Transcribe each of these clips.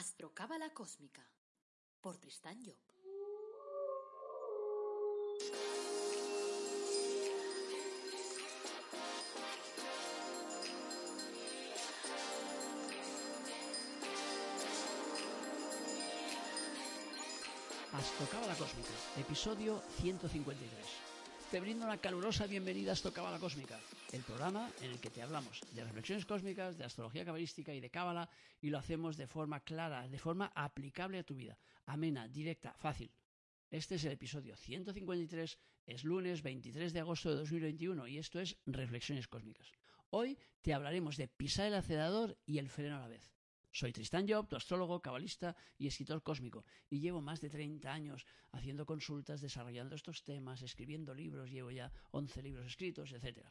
Astrocábala Cósmica por Tristán Job. Astrocábala Cósmica, episodio 153. Te brindo una calurosa bienvenida a Astrocábala Cósmica, el programa en el que te hablamos de reflexiones cósmicas, de astrología cabalística y de cábala y lo hacemos de forma clara, de forma aplicable a tu vida, amena, directa, fácil. Este es el episodio 153, es lunes 23 de agosto de 2021 y esto es Reflexiones Cósmicas. Hoy te hablaremos de pisar el acelerador y el freno a la vez. Soy Tristan Job, tu astrólogo, cabalista y escritor cósmico, y llevo más de 30 años haciendo consultas, desarrollando estos temas, escribiendo libros, llevo ya 11 libros escritos, etc.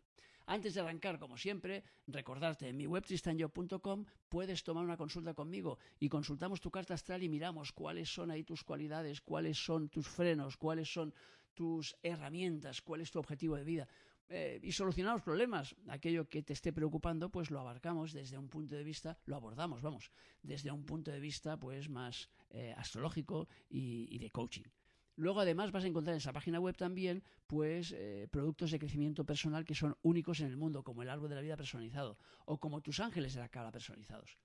Antes de arrancar, como siempre, recordarte, en mi web tristanjob.com puedes tomar una consulta conmigo y consultamos tu carta astral y miramos cuáles son ahí tus cualidades, cuáles son tus frenos, cuáles son tus herramientas, cuál es tu objetivo de vida. Eh, y solucionamos problemas. Aquello que te esté preocupando, pues lo abarcamos desde un punto de vista, lo abordamos, vamos, desde un punto de vista pues más eh, astrológico y, y, de coaching. Luego, además, vas a encontrar en esa página web también, pues, eh, productos de crecimiento personal que son únicos en el mundo, como el árbol de la vida personalizado, o como tus ángeles de la cara personalizados.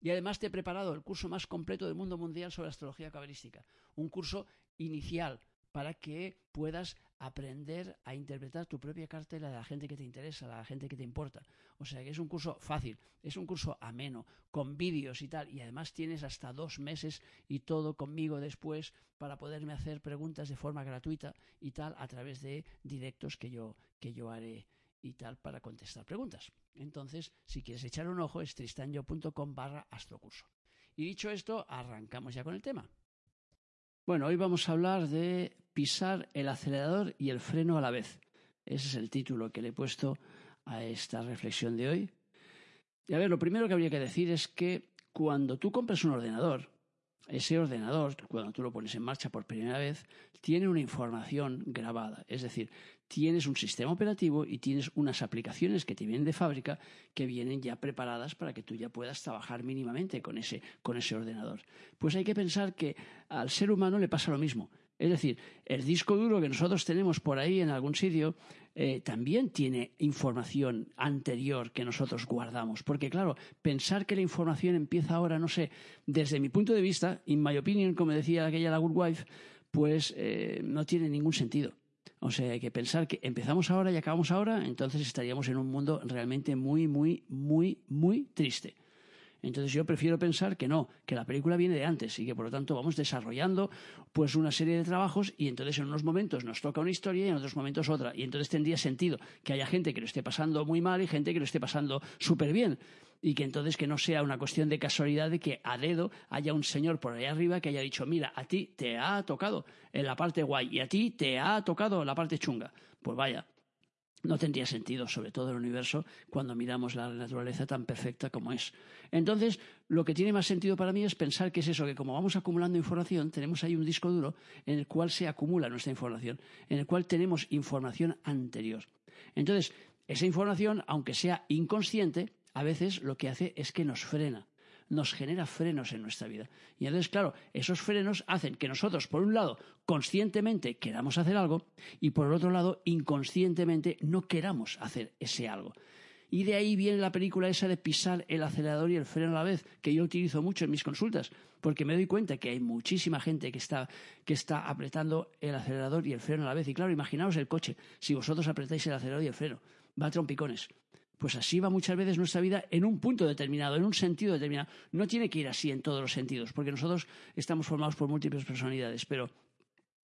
Y además te he preparado el curso más completo del mundo mundial sobre astrología cabalística, un curso inicial para que puedas aprender a interpretar tu propia carta y la de la gente que te interesa, la gente que te importa. O sea que es un curso fácil, es un curso ameno, con vídeos y tal, y además tienes hasta dos meses y todo conmigo después para poderme hacer preguntas de forma gratuita y tal a través de directos que yo, que yo haré y tal para contestar preguntas. Entonces, si quieres echar un ojo, es tristanyo.com barra astrocurso. Y dicho esto, arrancamos ya con el tema. Bueno, hoy vamos a hablar de pisar el acelerador y el freno a la vez. Ese es el título que le he puesto a esta reflexión de hoy. Y a ver, lo primero que habría que decir es que cuando tú compras un ordenador, ese ordenador, cuando tú lo pones en marcha por primera vez, tiene una información grabada. Es decir, tienes un sistema operativo y tienes unas aplicaciones que te vienen de fábrica que vienen ya preparadas para que tú ya puedas trabajar mínimamente con ese, con ese ordenador. Pues hay que pensar que al ser humano le pasa lo mismo. Es decir, el disco duro que nosotros tenemos por ahí en algún sitio eh, también tiene información anterior que nosotros guardamos. Porque, claro, pensar que la información empieza ahora, no sé, desde mi punto de vista, in my opinion, como decía aquella la Good Wife, pues eh, no tiene ningún sentido. O sea, hay que pensar que empezamos ahora y acabamos ahora, entonces estaríamos en un mundo realmente muy, muy, muy, muy triste. Entonces yo prefiero pensar que no, que la película viene de antes y que por lo tanto vamos desarrollando pues una serie de trabajos y entonces en unos momentos nos toca una historia y en otros momentos otra. Y entonces tendría sentido que haya gente que lo esté pasando muy mal y gente que lo esté pasando súper bien y que entonces que no sea una cuestión de casualidad de que a dedo haya un señor por ahí arriba que haya dicho, mira, a ti te ha tocado en la parte guay y a ti te ha tocado la parte chunga. Pues vaya, no tendría sentido, sobre todo el universo, cuando miramos la naturaleza tan perfecta como es. Entonces, lo que tiene más sentido para mí es pensar que es eso, que como vamos acumulando información, tenemos ahí un disco duro en el cual se acumula nuestra información, en el cual tenemos información anterior. Entonces, esa información, aunque sea inconsciente, a veces lo que hace es que nos frena, nos genera frenos en nuestra vida. Y entonces, claro, esos frenos hacen que nosotros, por un lado, conscientemente queramos hacer algo y por el otro lado, inconscientemente no queramos hacer ese algo. Y de ahí viene la película esa de pisar el acelerador y el freno a la vez, que yo utilizo mucho en mis consultas, porque me doy cuenta que hay muchísima gente que está, que está apretando el acelerador y el freno a la vez. Y claro, imaginaos el coche, si vosotros apretáis el acelerador y el freno, va a trompicones. Pues así va muchas veces nuestra vida en un punto determinado, en un sentido determinado. No tiene que ir así en todos los sentidos, porque nosotros estamos formados por múltiples personalidades, pero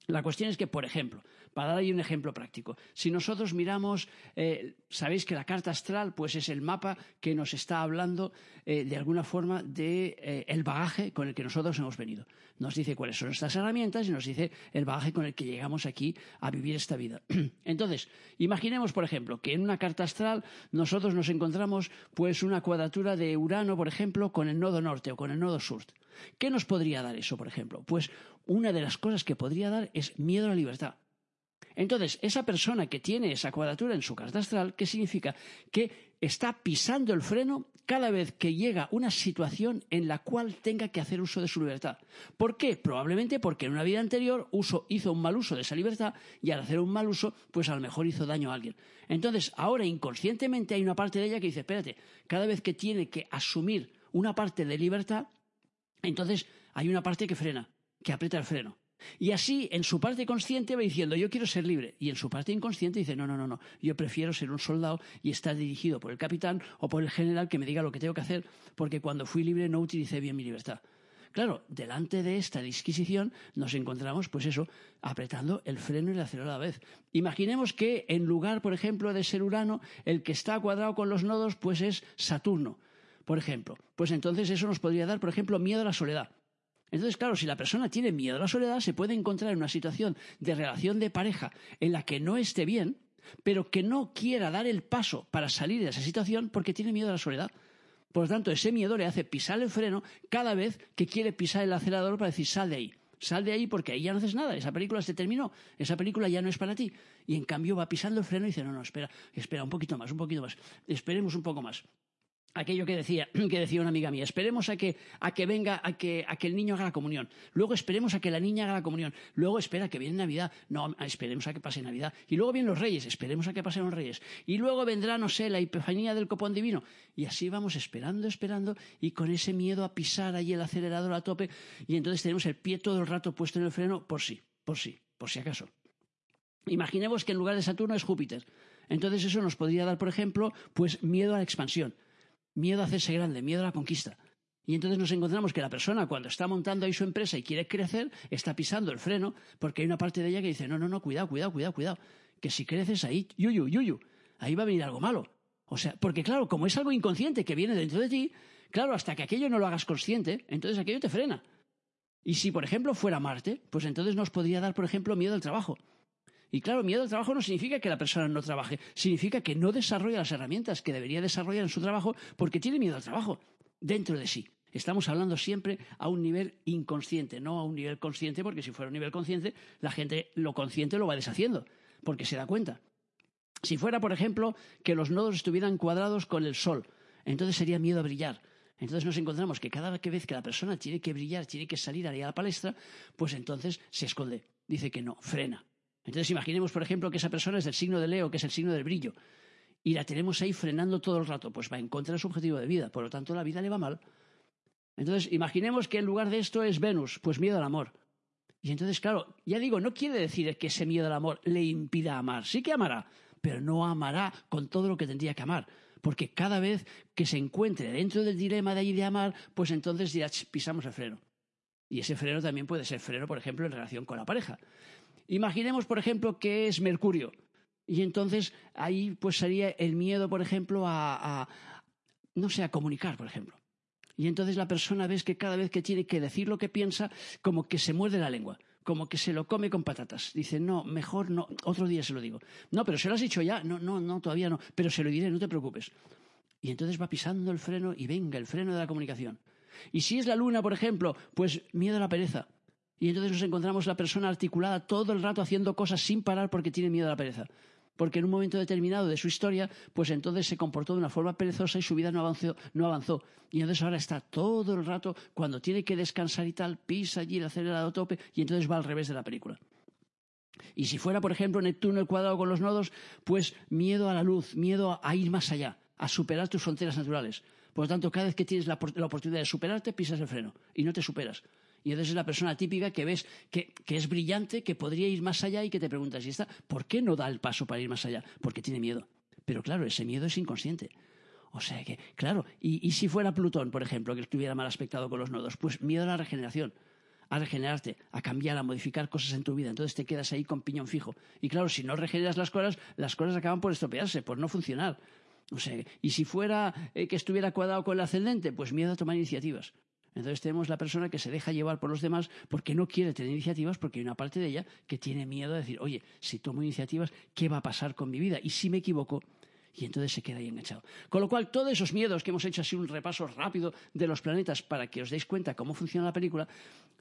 la cuestión es que, por ejemplo, para dar ahí un ejemplo práctico, si nosotros miramos, eh, sabéis que la carta astral pues es el mapa que nos está hablando eh, de alguna forma de, eh, bagaje con el que nosotros hemos venido. Nos dice cuáles son nuestras herramientas y nos dice el bagaje con el que llegamos aquí a vivir esta vida. Entonces, imaginemos, por ejemplo, que en una carta astral nosotros nos encontramos pues una cuadratura de Urano, por ejemplo, con el nodo norte o con el nodo sur. ¿Qué nos podría dar eso, por ejemplo? Pues una de las cosas que podría dar es miedo a la libertad. Entonces, esa persona que tiene esa cuadratura en su carta astral, ¿qué significa? Que está pisando el freno cada vez que llega una situación en la cual tenga que hacer uso de su libertad. ¿Por qué? Probablemente porque en una vida anterior hizo un mal uso de esa libertad y al hacer un mal uso, pues a lo mejor hizo daño a alguien. Entonces, ahora inconscientemente hay una parte de ella que dice, espérate, cada vez que tiene que asumir una parte de libertad, entonces hay una parte que frena, que aprieta el freno. Y así, en su parte consciente va diciendo, yo quiero ser libre. Y en su parte inconsciente dice, no, no, no, no, yo prefiero ser un soldado y estar dirigido por el capitán o por el general que me diga lo que tengo que hacer, porque cuando fui libre no utilicé bien mi libertad. Claro, delante de esta disquisición nos encontramos, pues eso, apretando el freno y el acelerador a la vez. Imaginemos que en lugar, por ejemplo, de ser Urano, el que está cuadrado con los nodos, pues es Saturno, por ejemplo. Pues entonces eso nos podría dar, por ejemplo, miedo a la soledad. Entonces, claro, si la persona tiene miedo a la soledad, se puede encontrar en una situación de relación de pareja en la que no esté bien, pero que no quiera dar el paso para salir de esa situación porque tiene miedo a la soledad. Por lo tanto, ese miedo le hace pisar el freno cada vez que quiere pisar el acelerador para decir sal de ahí. Sal de ahí porque ahí ya no haces nada, esa película se terminó, esa película ya no es para ti. Y en cambio va pisando el freno y dice, no, no, espera, espera un poquito más, un poquito más, esperemos un poco más aquello que decía, que decía una amiga mía, esperemos a que, a que venga, a que, a que el niño haga la comunión, luego esperemos a que la niña haga la comunión, luego espera que viene Navidad, no, esperemos a que pase Navidad, y luego vienen los reyes, esperemos a que pasen los reyes, y luego vendrá, no sé, la epifanía del copón divino, y así vamos esperando, esperando, y con ese miedo a pisar allí el acelerador a tope, y entonces tenemos el pie todo el rato puesto en el freno, por sí, por sí, por si acaso. Imaginemos que en lugar de Saturno es Júpiter. Entonces eso nos podría dar, por ejemplo, pues miedo a la expansión miedo a hacerse grande, miedo a la conquista. Y entonces nos encontramos que la persona cuando está montando ahí su empresa y quiere crecer, está pisando el freno porque hay una parte de ella que dice, no, no, no, cuidado, cuidado, cuidado, cuidado, que si creces ahí, yuyu, yuyu, ahí va a venir algo malo. O sea, porque claro, como es algo inconsciente que viene dentro de ti, claro, hasta que aquello no lo hagas consciente, entonces aquello te frena. Y si, por ejemplo, fuera Marte, pues entonces nos podría dar, por ejemplo, miedo al trabajo. Y claro, miedo al trabajo no significa que la persona no trabaje, significa que no desarrolla las herramientas que debería desarrollar en su trabajo porque tiene miedo al trabajo dentro de sí. Estamos hablando siempre a un nivel inconsciente, no a un nivel consciente, porque si fuera un nivel consciente, la gente lo consciente lo va deshaciendo, porque se da cuenta. Si fuera, por ejemplo, que los nodos estuvieran cuadrados con el sol, entonces sería miedo a brillar. Entonces nos encontramos que cada vez que la persona tiene que brillar, tiene que salir a la palestra, pues entonces se esconde. Dice que no, frena. Entonces imaginemos, por ejemplo, que esa persona es del signo de Leo, que es el signo del brillo, y la tenemos ahí frenando todo el rato, pues va en contra de su objetivo de vida, por lo tanto la vida le va mal. Entonces imaginemos que en lugar de esto es Venus, pues miedo al amor. Y entonces, claro, ya digo, no quiere decir que ese miedo al amor le impida amar, sí que amará, pero no amará con todo lo que tendría que amar. Porque cada vez que se encuentre dentro del dilema de allí de amar, pues entonces dirá, pisamos el freno. Y ese freno también puede ser freno, por ejemplo, en relación con la pareja. Imaginemos, por ejemplo, que es Mercurio. Y entonces ahí pues sería el miedo, por ejemplo, a, no sé, a comunicar, por ejemplo. Y entonces la persona ves que cada vez que tiene que decir lo que piensa, como que se muerde la lengua, como que se lo come con patatas. Dice, no, mejor no, otro día se lo digo. No, pero se lo has dicho ya. No, no, no, todavía no. Pero se lo diré, no te preocupes. Y entonces va pisando el freno y venga, el freno de la comunicación. Y si es la luna, por ejemplo, pues miedo a la pereza. Y entonces nos encontramos la persona articulada todo el rato haciendo cosas sin parar porque tiene miedo a la pereza. Porque en un momento determinado de su historia, pues entonces se comportó de una forma perezosa y su vida no avanzó, no avanzó. Y entonces ahora está todo el rato, cuando tiene que descansar y tal, pisa allí el acelerado tope y entonces va al revés de la película. Y si fuera, por ejemplo, Neptuno el cuadrado con los nodos, pues miedo a la luz, miedo a ir más allá, a superar tus fronteras naturales. Por lo tanto, cada vez que tienes la, la oportunidad de superarte, pisas el freno y no te superas. Y entonces es la persona típica que ves que, es brillante, que podría ir más allá y que te preguntas, ¿y está? ¿Por qué no da el paso para ir más allá? Porque tiene miedo. Pero claro, ese miedo es inconsciente. O sea que, claro, y, si fuera Plutón, por ejemplo, que estuviera mal aspectado con los nodos, pues miedo a la regeneración a regenerarte, a cambiar, a modificar cosas en tu vida. Entonces te quedas ahí con piñón fijo. Y claro, si no regeneras las cosas, las cosas acaban por estropearse, por no funcionar. O sea, y si fuera eh, que estuviera cuadrado con el ascendente, pues miedo a tomar iniciativas. Entonces tenemos la persona que se deja llevar por los demás porque no quiere tener iniciativas, porque hay una parte de ella que tiene miedo de decir, oye, si tomo iniciativas, ¿qué va a pasar con mi vida? Y si me equivoco, Y entonces se queda ahí enganchado. Con lo cual, todos esos miedos que hemos hecho así un repaso rápido de los planetas para que os deis cuenta cómo funciona la película,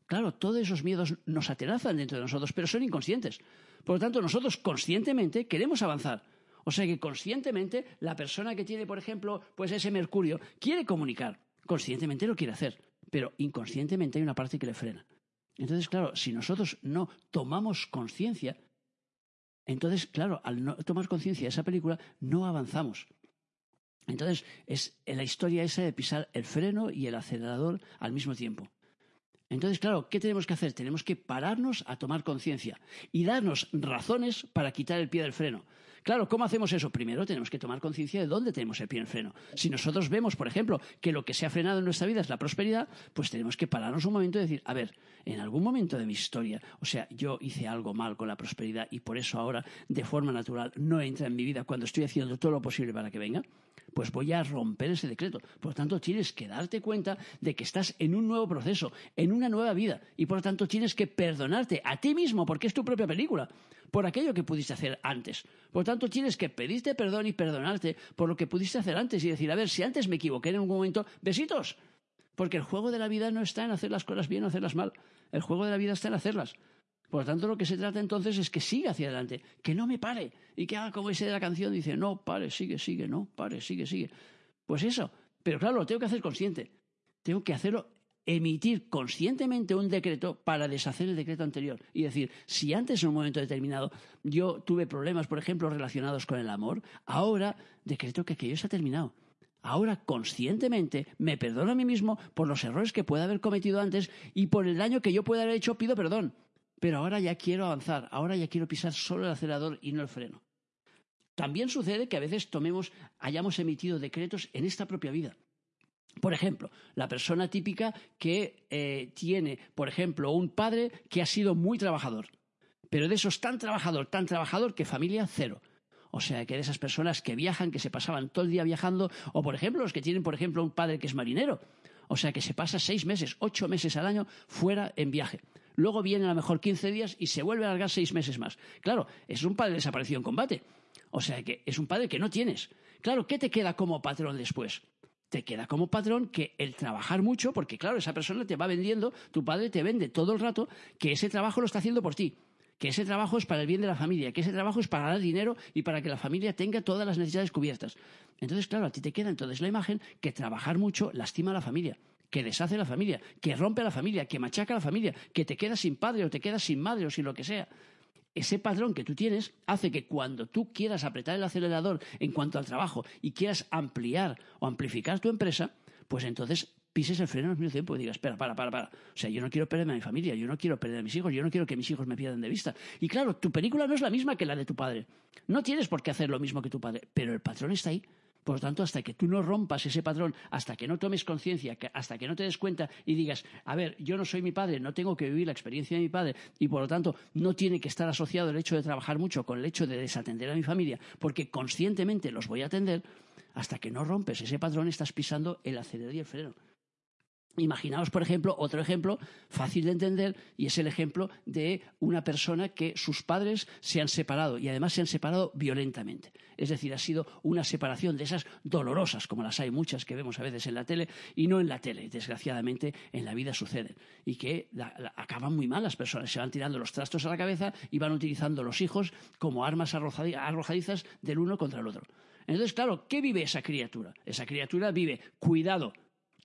claro, todos esos miedos nos atenazan dentro de nosotros, pero son inconscientes. Por lo tanto, nosotros conscientemente queremos avanzar. O sea que conscientemente la persona que tiene, por ejemplo, pues ese mercurio quiere comunicar. Conscientemente lo quiere hacer, pero inconscientemente hay una parte que le frena. Entonces, claro, si nosotros no tomamos conciencia, entonces, claro, al no tomar conciencia de esa película, no avanzamos. Entonces, es la historia esa de pisar el freno y el acelerador al mismo tiempo. Entonces, claro, ¿qué tenemos que hacer? Tenemos que pararnos a tomar conciencia y darnos razones para quitar el pie del freno. Claro, ¿cómo hacemos eso? Primero tenemos que tomar conciencia de dónde tenemos el pie en freno. Si nosotros vemos, por ejemplo, que lo que se ha frenado en nuestra vida es la prosperidad, pues tenemos que pararnos un momento y decir, a ver, en algún momento de mi historia, o sea, yo hice algo mal con la prosperidad y por eso ahora, de forma natural, no entra en mi vida cuando estoy haciendo todo lo posible para que venga pues voy a romper ese decreto. Por lo tanto, tienes que darte cuenta de que estás en un nuevo proceso, en una nueva vida, y por lo tanto tienes que perdonarte a ti mismo, porque es tu propia película, por aquello que pudiste hacer antes. Por tanto, tienes que pedirte perdón y perdonarte por lo que pudiste hacer antes y decir, a ver, si antes me equivoqué en algún momento, besitos. Porque el juego de la vida no está en hacer las cosas bien o hacerlas mal. El juego de la vida está en hacerlas. Por lo tanto, lo que se trata entonces es que siga hacia adelante, que no me pare y que haga como ese de la canción, dice, no, pare, sigue, sigue, no, pare, sigue, sigue. Pues eso, pero claro, lo tengo que hacer consciente. Tengo que hacerlo, emitir conscientemente un decreto para deshacer el decreto anterior. Y decir, si antes en un momento determinado yo tuve problemas, por ejemplo, relacionados con el amor, ahora decreto que aquello se ha terminado. Ahora conscientemente me perdono a mí mismo por los errores que pueda haber cometido antes y por el daño que yo pueda haber hecho, pido perdón pero ahora ya quiero avanzar, ahora ya quiero pisar solo el acelerador y no el freno. También sucede que a veces tomemos, hayamos emitido decretos en esta propia vida. Por ejemplo, la persona típica que eh, tiene, por ejemplo, un padre que ha sido muy trabajador, pero de esos tan trabajador, tan trabajador que familia cero. O sea, que de esas personas que viajan, que se pasaban todo el día viajando, o por ejemplo, los que tienen, por ejemplo, un padre que es marinero. O sea, que se pasa seis meses, ocho meses al año fuera en viaje luego viene a lo mejor 15 días y se vuelve a alargar seis meses más. Claro, es un padre desaparecido en combate. O sea que es un padre que no tienes. Claro, ¿qué te queda como patrón después? Te queda como patrón que el trabajar mucho, porque claro, esa persona te va vendiendo, tu padre te vende todo el rato que ese trabajo lo está haciendo por ti que ese trabajo es para el bien de la familia, que ese trabajo es para dar dinero y para que la familia tenga todas las necesidades cubiertas. Entonces, claro, a ti te queda entonces la imagen que trabajar mucho lastima a la familia que deshace la familia, que rompe a la familia, que machaca a la familia, que te quedas sin padre o te quedas sin madre o sin lo que sea. Ese padrón que tú tienes hace que cuando tú quieras apretar el acelerador en cuanto al trabajo y quieras ampliar o amplificar tu empresa, pues entonces pises el freno al mismo tiempo y digas, espera, para, para, para. O sea, yo no quiero perderme a mi familia, yo no quiero perder a mis hijos, yo no quiero que mis hijos me pierdan de vista. Y claro, tu película no es la misma que la de tu padre. No tienes por qué hacer lo mismo que tu padre, pero el patrón está ahí por lo tanto, hasta que tú no rompas ese patrón, hasta que no tomes conciencia, hasta que no te des cuenta y digas, a ver, yo no soy mi padre, no tengo que vivir la experiencia de mi padre y por lo tanto no tiene que estar asociado el hecho de trabajar mucho con el hecho de desatender a mi familia, porque conscientemente los voy a atender, hasta que no rompes ese patrón estás pisando el acelerador y el freno. Imaginaos, por ejemplo, otro ejemplo fácil de entender y es el ejemplo de una persona que sus padres se han separado y además se han separado violentamente. Es decir, ha sido una separación de esas dolorosas, como las hay muchas que vemos a veces en la tele y no en la tele, desgraciadamente en la vida suceden y que acaban muy mal las personas, se van tirando los trastos a la cabeza y van utilizando los hijos como armas arrojadizas del uno contra el otro. Entonces, claro, ¿qué vive esa criatura? Esa criatura vive cuidado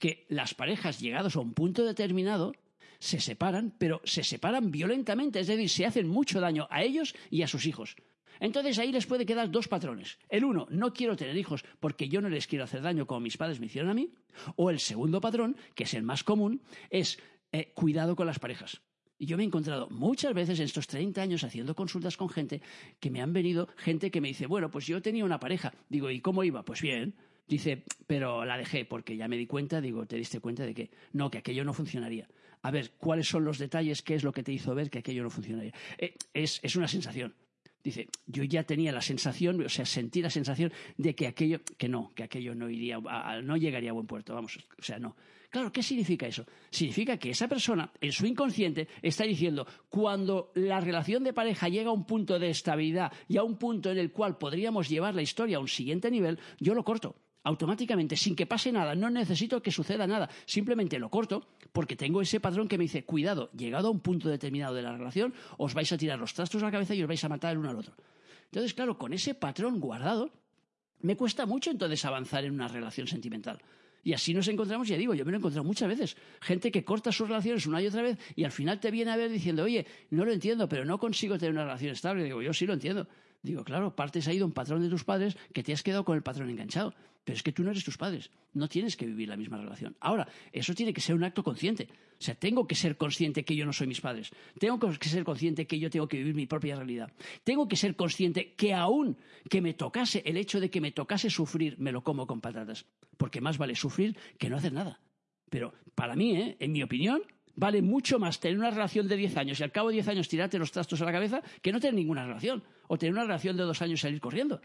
que las parejas llegados a un punto determinado se separan, pero se separan violentamente, es decir, se hacen mucho daño a ellos y a sus hijos. Entonces ahí les puede quedar dos patrones. El uno, no quiero tener hijos porque yo no les quiero hacer daño como mis padres me hicieron a mí. O el segundo patrón, que es el más común, es eh, cuidado con las parejas. Y yo me he encontrado muchas veces en estos 30 años haciendo consultas con gente que me han venido, gente que me dice, bueno, pues yo tenía una pareja. Digo, ¿y cómo iba? Pues bien. Dice, pero la dejé porque ya me di cuenta, digo, te diste cuenta de que no, que aquello no funcionaría. A ver, ¿cuáles son los detalles? ¿Qué es lo que te hizo ver que aquello no funcionaría? Eh, es, una sensación. Dice, yo ya tenía la sensación, o sea, sentí la sensación de que aquello, que no, que aquello no iría, no llegaría a buen puerto, vamos, o sea, no, Claro, ¿qué significa eso? Significa que esa persona, en su inconsciente, está diciendo, cuando la relación de pareja llega a un punto de estabilidad y a un punto en el cual podríamos llevar la historia a un siguiente nivel, yo lo corto automáticamente, sin que pase nada, no necesito que suceda nada, simplemente lo corto porque tengo ese patrón que me dice, cuidado, llegado a un punto determinado de la relación, os vais a tirar los trastos a la cabeza y os vais a matar el uno al otro. Entonces, claro, con ese patrón guardado, me cuesta mucho entonces avanzar en una relación sentimental. Y así nos encontramos, ya digo, yo me lo he encontrado muchas veces. Gente que corta sus relaciones una y otra vez y al final te viene a ver diciendo, oye, no lo entiendo, pero no consigo tener una relación estable. Digo, yo sí lo entiendo. Digo, claro, partes ha ido un patrón de tus padres que te has quedado con el patrón enganchado. Pero es que tú no eres tus padres. No tienes que vivir la misma relación. Ahora, eso tiene que ser un acto consciente. O sea, tengo que ser consciente que yo no soy mis padres. Tengo que ser consciente que yo tengo que vivir mi propia realidad. Tengo que ser consciente que aún que me tocase, el hecho de que me tocase sufrir, me lo como con patatas. Porque más vale sufrir que no hacer nada. Pero para mí, ¿eh? en mi opinión, vale mucho más tener una relación de 10 años y al cabo de 10 años tirarte los trastos a la cabeza que no tener ninguna relación. O tener una relación de dos años y salir corriendo.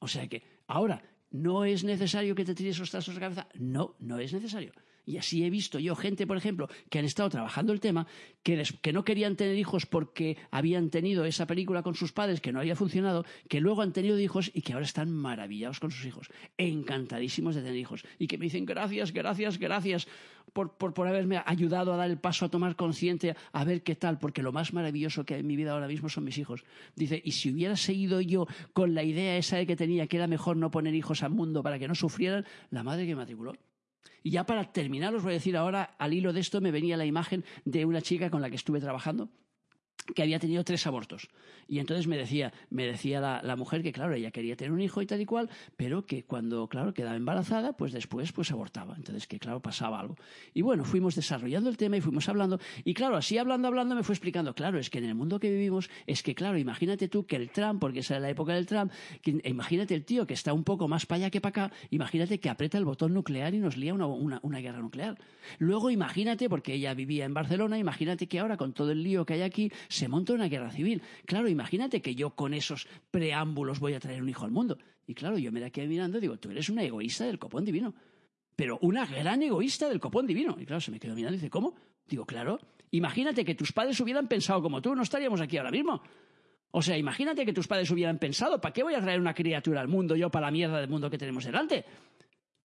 O sea que, ahora, ¿no es necesario que te tires los trastos a la cabeza? No, no es necesario. Y así he visto yo gente, por ejemplo, que han estado trabajando el tema, que, no querían tener hijos porque habían tenido esa película con sus padres que no había funcionado, que luego han tenido hijos y que ahora están maravillados con sus hijos, encantadísimos de tener hijos. Y que me dicen gracias, gracias, gracias por, haberme ayudado a dar el paso a tomar consciente, a ver qué tal, porque lo más maravilloso que hay en mi vida ahora mismo son mis hijos. Dice, y si hubiera seguido yo con la idea esa de que tenía que era mejor no poner hijos al mundo para que no sufrieran, la madre que me matriculó. Y ya para terminar, os voy a decir ahora, al hilo de esto me venía la imagen de una chica con la que estuve trabajando que había tenido tres abortos. Y entonces me decía, me decía la, mujer que, claro, ella quería tener un hijo y tal y cual, pero que cuando, claro, quedaba embarazada, pues después pues abortaba. Entonces, que claro, pasaba algo. Y bueno, fuimos desarrollando el tema y fuimos hablando. Y claro, así hablando, hablando, me fue explicando, claro, es que en el mundo que vivimos, es que, claro, imagínate tú que el Trump, porque esa era la época del Trump, imagínate el tío que está un poco más para allá que para acá, imagínate que aprieta el botón nuclear y nos lía una, una guerra nuclear. Luego imagínate, porque ella vivía en Barcelona, imagínate que ahora con todo el lío que hay aquí, se monta una guerra civil. Claro, imagínate que yo con esos preámbulos voy a traer un hijo al mundo. Y claro, yo me la quedé mirando y digo, tú eres una egoísta del copón divino. Pero una gran egoísta del copón divino. Y claro, se me quedó mirando y dice, ¿cómo? Digo, claro, imagínate que tus padres hubieran pensado como tú, no estaríamos aquí ahora mismo. O sea, imagínate que tus padres hubieran pensado, ¿para qué voy a traer una criatura al mundo yo para la mierda del mundo que tenemos delante?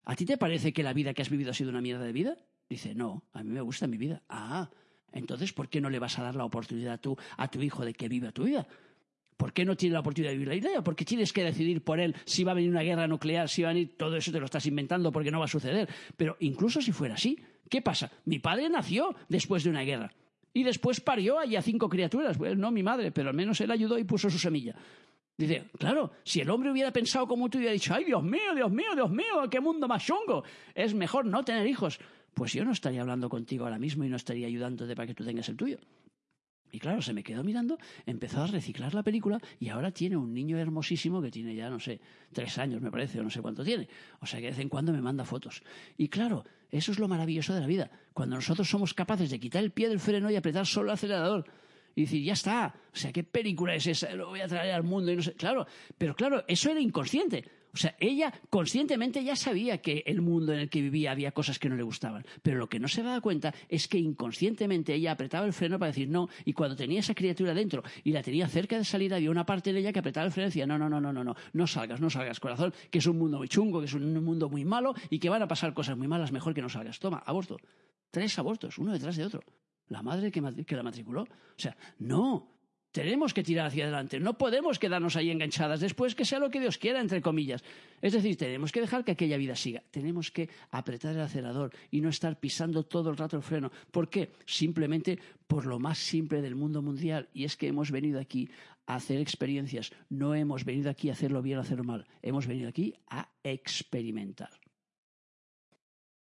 ¿A ti te parece que la vida que has vivido ha sido una mierda de vida? Dice, no, a mí me gusta mi vida. Ah, entonces, ¿por qué no le vas a dar la oportunidad tú a tu hijo de que viva tu vida? ¿Por qué no tiene la oportunidad de vivir la idea? Porque tienes que decidir por él si va a venir una guerra nuclear, si va a venir todo eso te lo estás inventando porque no va a suceder. Pero incluso si fuera así, ¿qué pasa? Mi padre nació después de una guerra y después parió allá cinco criaturas. Pues no mi madre, pero al menos él ayudó y puso su semilla. Dice, claro, si el hombre hubiera pensado como tú y hubiera dicho, ay Dios mío, Dios mío, Dios mío, qué mundo más chungo, es mejor no tener hijos pues yo no estaría hablando contigo ahora mismo y no estaría ayudándote para que tú tengas el tuyo. Y claro, se me quedó mirando, empezó a reciclar la película y ahora tiene un niño hermosísimo que tiene ya, no sé, tres años me parece, o no sé cuánto tiene. O sea que de vez en cuando me manda fotos. Y claro, eso es lo maravilloso de la vida. Cuando nosotros somos capaces de quitar el pie del freno y apretar solo el acelerador y decir, ya está, o sea, ¿qué película es esa? Lo voy a traer al mundo y no sé. Claro, pero claro, eso era inconsciente. O sea, ella conscientemente ya sabía que el mundo en el que vivía había cosas que no le gustaban, pero lo que no se daba cuenta es que inconscientemente ella apretaba el freno para decir no, y cuando tenía esa criatura dentro y la tenía cerca de salir, había una parte de ella que apretaba el freno y decía no, no, no, no, no, no, no salgas, no salgas, corazón, que es un mundo muy chungo, que es un mundo muy malo y que van a pasar cosas muy malas, mejor que no salgas. Toma, aborto. Tres abortos, uno detrás de otro. La madre que, que la matriculó. O sea, no, tenemos que tirar hacia adelante, no podemos quedarnos ahí enganchadas después que sea lo que Dios quiera, entre comillas. Es decir, tenemos que dejar que aquella vida siga, tenemos que apretar el acelerador y no estar pisando todo el rato el freno. ¿Por qué? Simplemente por lo más simple del mundo mundial y es que hemos venido aquí a hacer experiencias, no hemos venido aquí a hacerlo bien o hacerlo mal, hemos venido aquí a experimentar.